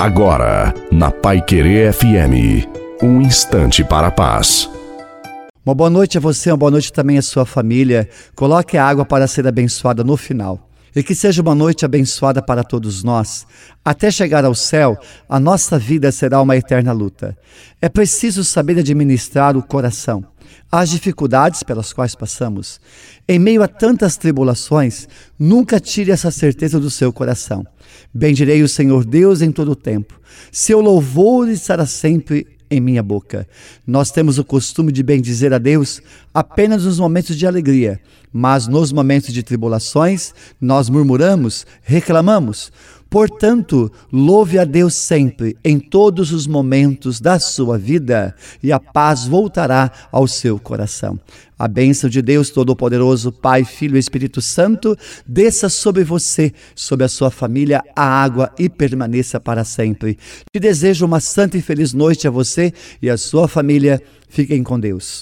Agora, na Pai Querer FM, um instante para a paz. Uma boa noite a você, uma boa noite também à sua família. Coloque a água para ser abençoada no final. E que seja uma noite abençoada para todos nós. Até chegar ao céu, a nossa vida será uma eterna luta. É preciso saber administrar o coração, as dificuldades pelas quais passamos. Em meio a tantas tribulações, nunca tire essa certeza do seu coração. Bendirei o Senhor Deus em todo o tempo. Seu louvor estará sempre em minha boca. Nós temos o costume de bendizer a Deus apenas nos momentos de alegria, mas nos momentos de tribulações nós murmuramos, reclamamos. Portanto, louve a Deus sempre, em todos os momentos da sua vida, e a paz voltará ao seu coração. A bênção de Deus Todo-Poderoso, Pai, Filho e Espírito Santo, desça sobre você, sobre a sua família, a água e permaneça para sempre. Te desejo uma santa e feliz noite a você e a sua família. Fiquem com Deus.